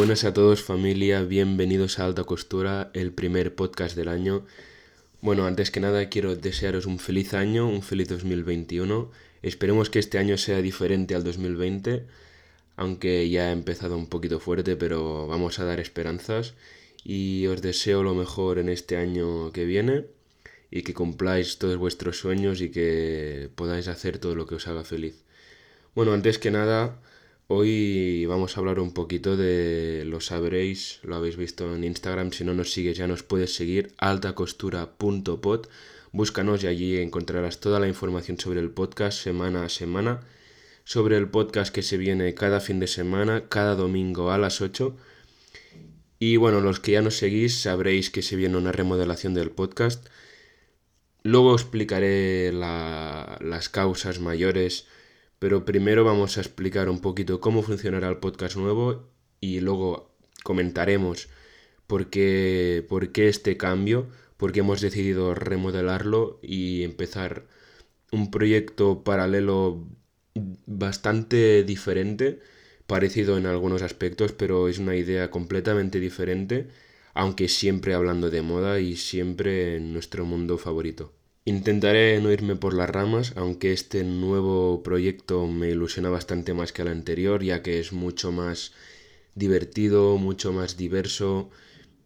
Buenas a todos familia, bienvenidos a Alta Costura, el primer podcast del año. Bueno, antes que nada quiero desearos un feliz año, un feliz 2021. Esperemos que este año sea diferente al 2020, aunque ya ha empezado un poquito fuerte, pero vamos a dar esperanzas y os deseo lo mejor en este año que viene y que cumpláis todos vuestros sueños y que podáis hacer todo lo que os haga feliz. Bueno, antes que nada, hoy vamos a hablar un poquito de, lo sabréis, lo habéis visto en Instagram, si no nos sigues ya nos puedes seguir, altacostura.pod, búscanos y allí encontrarás toda la información sobre el podcast semana a semana, sobre el podcast que se viene cada fin de semana, cada domingo a las 8. Y bueno, los que ya nos seguís sabréis que se viene una remodelación del podcast. Luego explicaré las causas mayores pero primero vamos a explicar un poquito cómo funcionará el podcast nuevo y luego comentaremos por qué, por qué este cambio, por qué hemos decidido remodelarlo y empezar un proyecto paralelo bastante diferente, parecido en algunos aspectos, pero es una idea completamente diferente, aunque siempre hablando de moda y siempre en nuestro mundo favorito. Intentaré no irme por las ramas, aunque este nuevo proyecto me ilusiona bastante más que el anterior, ya que es mucho más divertido, mucho más diverso,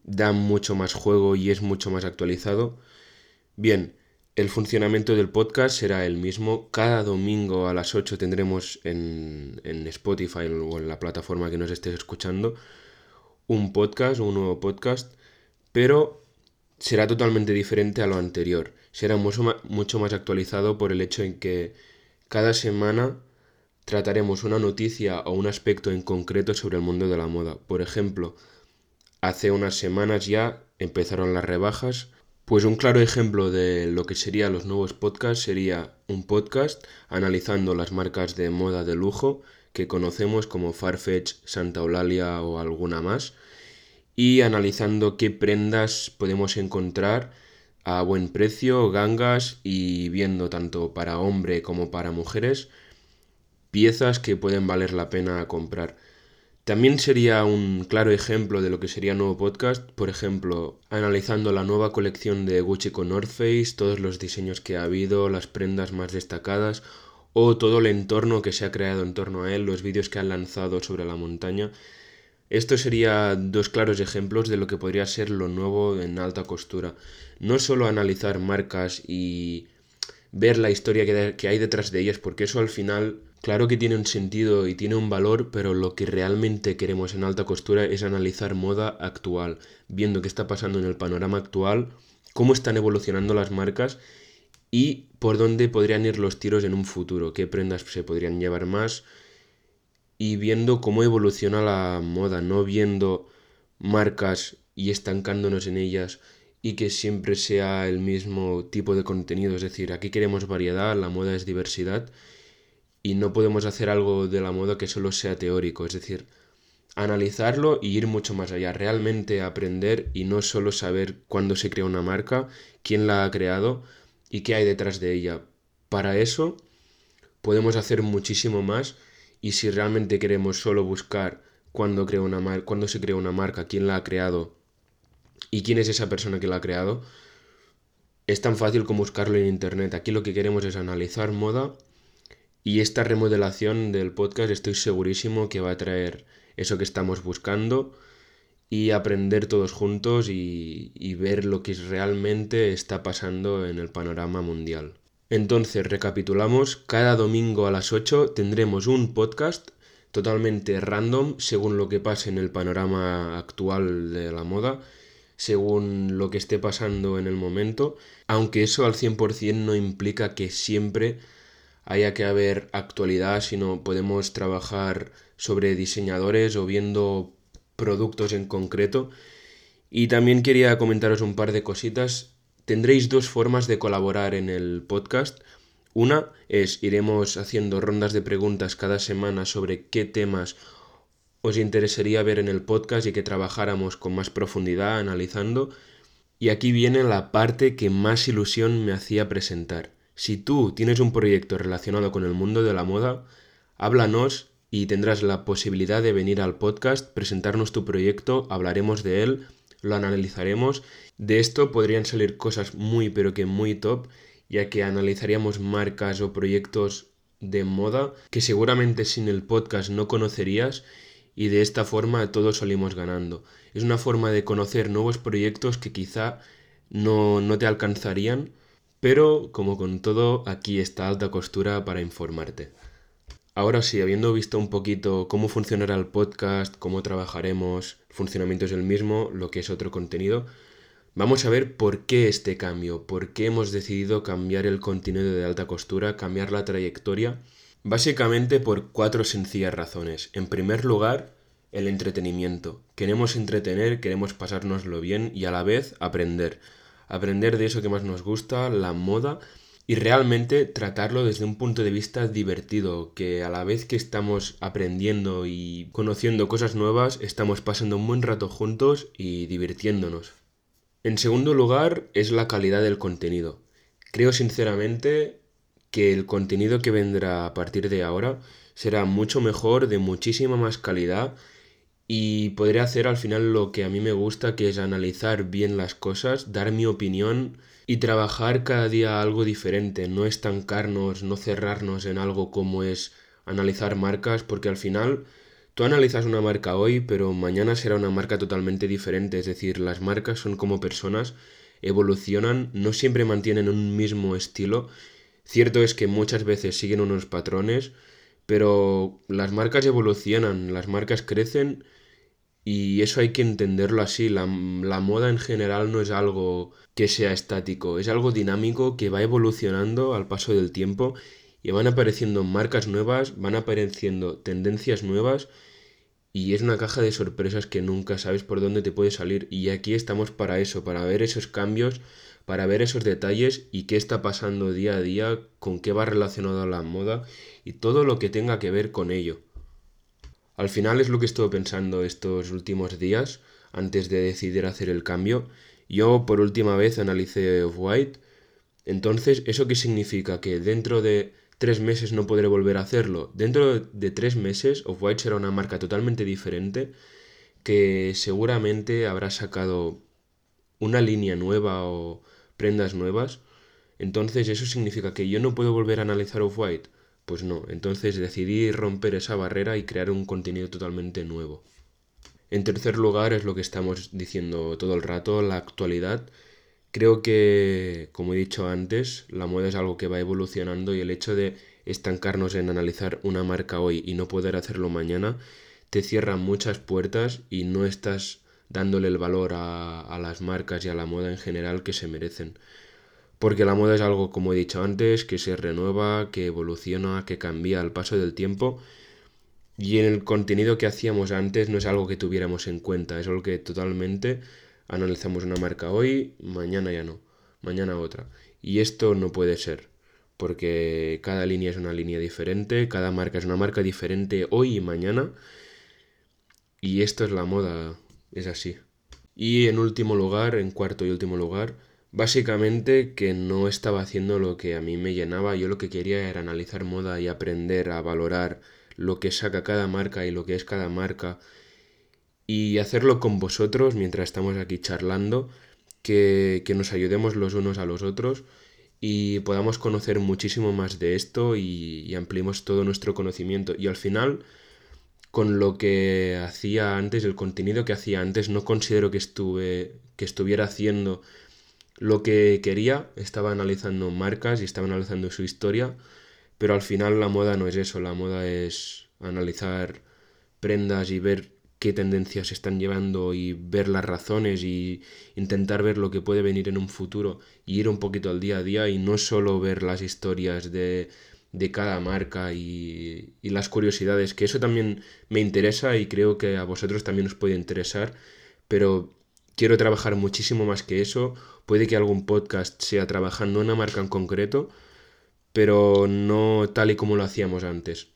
da mucho más juego y es mucho más actualizado. Bien, el funcionamiento del podcast será el mismo. Cada domingo a las 8 tendremos en, en Spotify o en la plataforma que nos estés escuchando un podcast, un nuevo podcast, pero será totalmente diferente a lo anterior será mucho más, actualizado por el hecho en que cada semana trataremos una noticia o un aspecto en concreto sobre el mundo de la moda. Por ejemplo, hace unas semanas ya empezaron las rebajas, pues un claro ejemplo de lo que serían los nuevos podcasts sería un podcast analizando las marcas de moda de lujo que conocemos como Farfetch, Santa Eulalia o alguna más y analizando qué prendas podemos encontrar a buen precio, gangas y viendo tanto para hombre como para mujeres piezas que pueden valer la pena comprar. También sería un claro ejemplo de lo que sería nuevo podcast, por ejemplo, analizando la nueva colección de Gucci con North Face, todos los diseños que ha habido, las prendas más destacadas o todo el entorno que se ha creado en torno a él, los vídeos que han lanzado sobre la montaña. Estos serían dos claros ejemplos de lo que podría ser lo nuevo en alta costura. No solo analizar marcas y ver la historia que hay detrás de ellas, porque eso al final, claro que tiene un sentido y tiene un valor, pero lo que realmente queremos en alta costura es analizar moda actual, viendo qué está pasando en el panorama actual, cómo están evolucionando las marcas y por dónde podrían ir los tiros en un futuro, qué prendas se podrían llevar más, y viendo cómo evoluciona la moda, no viendo marcas y estancándonos en ellas y que siempre sea el mismo tipo de contenido. Es decir, aquí queremos variedad, la moda es diversidad y no podemos hacer algo de la moda que solo sea teórico. Es decir, analizarlo y ir mucho más allá, realmente aprender y no solo saber cuándo se crea una marca, quién la ha creado y qué hay detrás de ella. Para eso podemos hacer muchísimo más y si realmente queremos solo buscar cuándo, una se crea una marca, quién la ha creado y quién es esa persona que la ha creado, es tan fácil como buscarlo en internet. Aquí lo que queremos es analizar moda y esta remodelación del podcast estoy segurísimo que va a traer eso que estamos buscando y aprender todos juntos y ver lo que realmente está pasando en el panorama mundial. Entonces, recapitulamos, cada domingo a las 8 tendremos un podcast totalmente random según lo que pase en el panorama actual de la moda, según lo que esté pasando en el momento, aunque eso al 100% no implica que siempre haya que haber actualidad, sino podemos trabajar sobre diseñadores o viendo productos en concreto. Y también quería comentaros un par de cositas tendréis dos formas de colaborar en el podcast. Una es iremos haciendo rondas de preguntas cada semana sobre qué temas os interesaría ver en el podcast y que trabajáramos con más profundidad analizando. Y aquí viene la parte que más ilusión me hacía presentar. Si tú tienes un proyecto relacionado con el mundo de la moda, háblanos y tendrás la posibilidad de venir al podcast, presentarnos tu proyecto, hablaremos de él, lo analizaremos. De esto podrían salir cosas muy pero que muy top, ya que analizaríamos marcas o proyectos de moda que seguramente sin el podcast no conocerías y de esta forma todos salimos ganando. Es una forma de conocer nuevos proyectos que quizá no, no te alcanzarían, pero como con todo, aquí está alta costura para informarte. Ahora sí, habiendo visto un poquito cómo funcionará el podcast, cómo trabajaremos, el funcionamiento es el mismo, lo que es otro contenido, vamos a ver por qué este cambio, por qué hemos decidido cambiar el contenido de alta costura, cambiar la trayectoria. Básicamente por cuatro sencillas razones. En primer lugar, el entretenimiento. Queremos entretener, queremos pasárnoslo bien y a la vez aprender. Aprender de eso que más nos gusta, la moda y realmente tratarlo desde un punto de vista divertido, que a la vez que estamos aprendiendo y conociendo cosas nuevas, estamos pasando un buen rato juntos y divirtiéndonos. En segundo lugar, es la calidad del contenido. Creo sinceramente que el contenido que vendrá a partir de ahora será mucho mejor, de muchísima más calidad y podré hacer al final lo que a mí me gusta, que es analizar bien las cosas, dar mi opinión y trabajar cada día algo diferente, no estancarnos, no cerrarnos en algo como es analizar marcas, porque al final tú analizas una marca hoy, pero mañana será una marca totalmente diferente, es decir, las marcas son como personas, evolucionan, no siempre mantienen un mismo estilo. Cierto es que muchas veces siguen unos patrones, pero las marcas evolucionan, las marcas crecen y eso hay que entenderlo así. La, moda en general no es algo que sea estático, es algo dinámico que va evolucionando al paso del tiempo y van apareciendo marcas nuevas, van apareciendo tendencias nuevas y es una caja de sorpresas que nunca sabes por dónde te puede salir. Y aquí estamos para eso, para ver esos cambios, para ver esos detalles y qué está pasando día a día, con qué va relacionado la moda y todo lo que tenga que ver con ello. Al final es lo que estuve pensando estos últimos días antes de decidir hacer el cambio. Yo por última vez analicé Off-White. Entonces, ¿eso qué significa? Que dentro de tres meses no podré volver a hacerlo. Dentro de tres meses Off-White será una marca totalmente diferente que seguramente habrá sacado una línea nueva o prendas nuevas. Entonces, ¿eso significa que yo no puedo volver a analizar Off-White? Pues no, entonces decidí romper esa barrera y crear un contenido totalmente nuevo. En tercer lugar es lo que estamos diciendo todo el rato, la actualidad. Creo que, como he dicho antes, la moda es algo que va evolucionando y el hecho de estancarnos en analizar una marca hoy y no poder hacerlo mañana te cierra muchas puertas y no estás dándole el valor a, a las marcas y a la moda en general que se merecen. Porque la moda es algo, como he dicho antes, que se renueva, que evoluciona, que cambia al paso del tiempo. Y en el contenido que hacíamos antes no es algo que tuviéramos en cuenta, es algo que totalmente analizamos una marca hoy, mañana ya no, mañana otra. Y esto no puede ser, porque cada línea es una línea diferente, cada marca es una marca diferente hoy y mañana. Y esto es la moda, es así. Y en último lugar, en cuarto y último lugar, Básicamente que no estaba haciendo lo que a mí me llenaba, yo lo que quería era analizar moda y aprender a valorar lo que saca cada marca y lo que es cada marca y hacerlo con vosotros mientras estamos aquí charlando, que, nos ayudemos los unos a los otros y podamos conocer muchísimo más de esto y, y ampliemos todo nuestro conocimiento. Y al final con lo que hacía antes, el contenido que hacía antes, no considero que estuve que estuviera haciendo lo que quería, estaba analizando marcas y estaba analizando su historia, pero al final la moda no es eso, la moda es analizar prendas y ver qué tendencias se están llevando y ver las razones y intentar ver lo que puede venir en un futuro y ir un poquito al día a día y no solo ver las historias de, de cada marca y, y las curiosidades, que eso también me interesa y creo que a vosotros también os puede interesar, pero quiero trabajar muchísimo más que eso. Puede que algún podcast sea trabajando una marca en concreto, pero no tal y como lo hacíamos antes.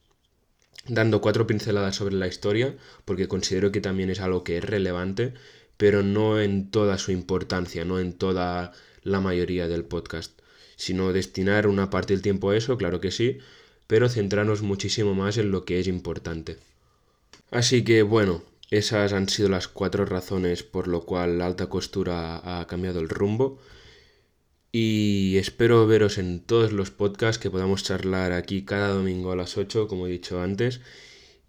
Dando cuatro pinceladas sobre la historia, porque considero que también es algo que es relevante, pero no en toda su importancia, no en toda la mayoría del podcast, sino destinar una parte del tiempo a eso, claro que sí, pero centrarnos muchísimo más en lo que es importante. Así que bueno, esas han sido las cuatro razones por lo cual la alta costura ha cambiado el rumbo. Y espero veros en todos los podcasts que podamos charlar aquí cada domingo a las 8, como he dicho antes.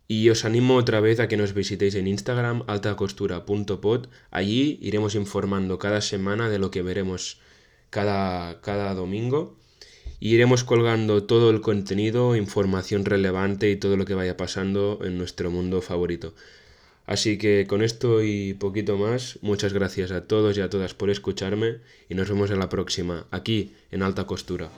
Y os animo otra vez a que nos visitéis en Instagram, altacostura.pod. Allí iremos informando cada semana de lo que veremos cada, cada domingo. Y iremos colgando todo el contenido, información relevante y todo lo que vaya pasando en nuestro mundo favorito. Así que con esto y poquito más, muchas gracias a todos y a todas por escucharme y nos vemos en la próxima, aquí en Alta Costura.